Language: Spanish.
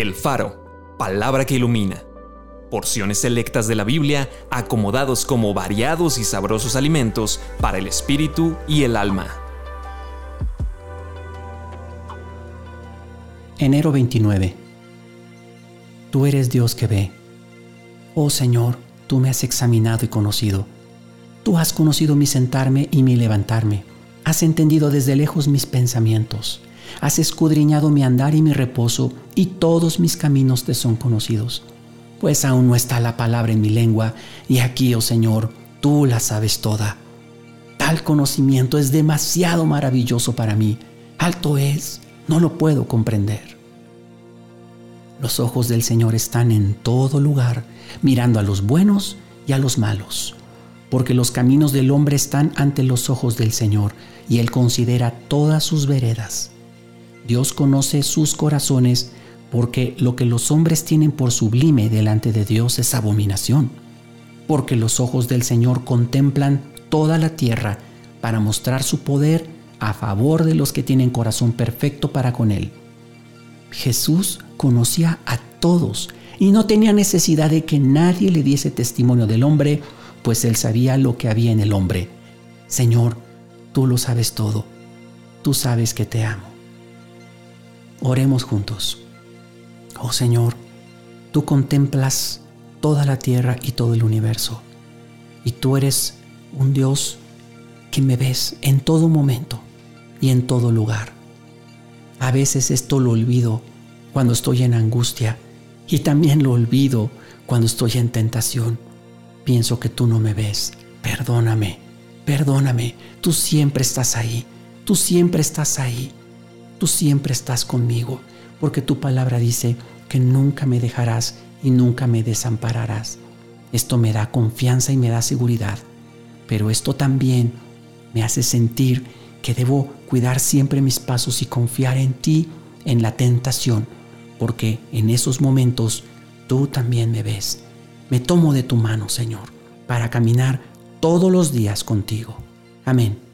El Faro, palabra que ilumina. Porciones selectas de la Biblia acomodados como variados y sabrosos alimentos para el espíritu y el alma. Enero 29. Tú eres Dios que ve. Oh Señor, tú me has examinado y conocido. Tú has conocido mi sentarme y mi levantarme. Has entendido desde lejos mis pensamientos. Has escudriñado mi andar y mi reposo, y todos mis caminos te son conocidos. Pues aún no está la palabra en mi lengua, y aquí, oh Señor, tú la sabes toda. Tal conocimiento es demasiado maravilloso para mí. Alto es, no lo puedo comprender. Los ojos del Señor están en todo lugar, mirando a los buenos y a los malos, porque los caminos del hombre están ante los ojos del Señor, y Él considera todas sus veredas. Dios conoce sus corazones porque lo que los hombres tienen por sublime delante de Dios es abominación, porque los ojos del Señor contemplan toda la tierra para mostrar su poder a favor de los que tienen corazón perfecto para con Él. Jesús conocía a todos y no tenía necesidad de que nadie le diese testimonio del hombre, pues Él sabía lo que había en el hombre. Señor, tú lo sabes todo, tú sabes que te amo. Oremos juntos. Oh Señor, tú contemplas toda la tierra y todo el universo. Y tú eres un Dios que me ves en todo momento y en todo lugar. A veces esto lo olvido cuando estoy en angustia y también lo olvido cuando estoy en tentación. Pienso que tú no me ves. Perdóname, perdóname. Tú siempre estás ahí. Tú siempre estás ahí tú siempre estás conmigo, porque tu palabra dice que nunca me dejarás y nunca me desampararás. Esto me da confianza y me da seguridad, pero esto también me hace sentir que debo cuidar siempre mis pasos y confiar en ti en la tentación, porque en esos momentos tú también me ves. Me tomo de tu mano, Señor, para caminar todos los días contigo. Amén.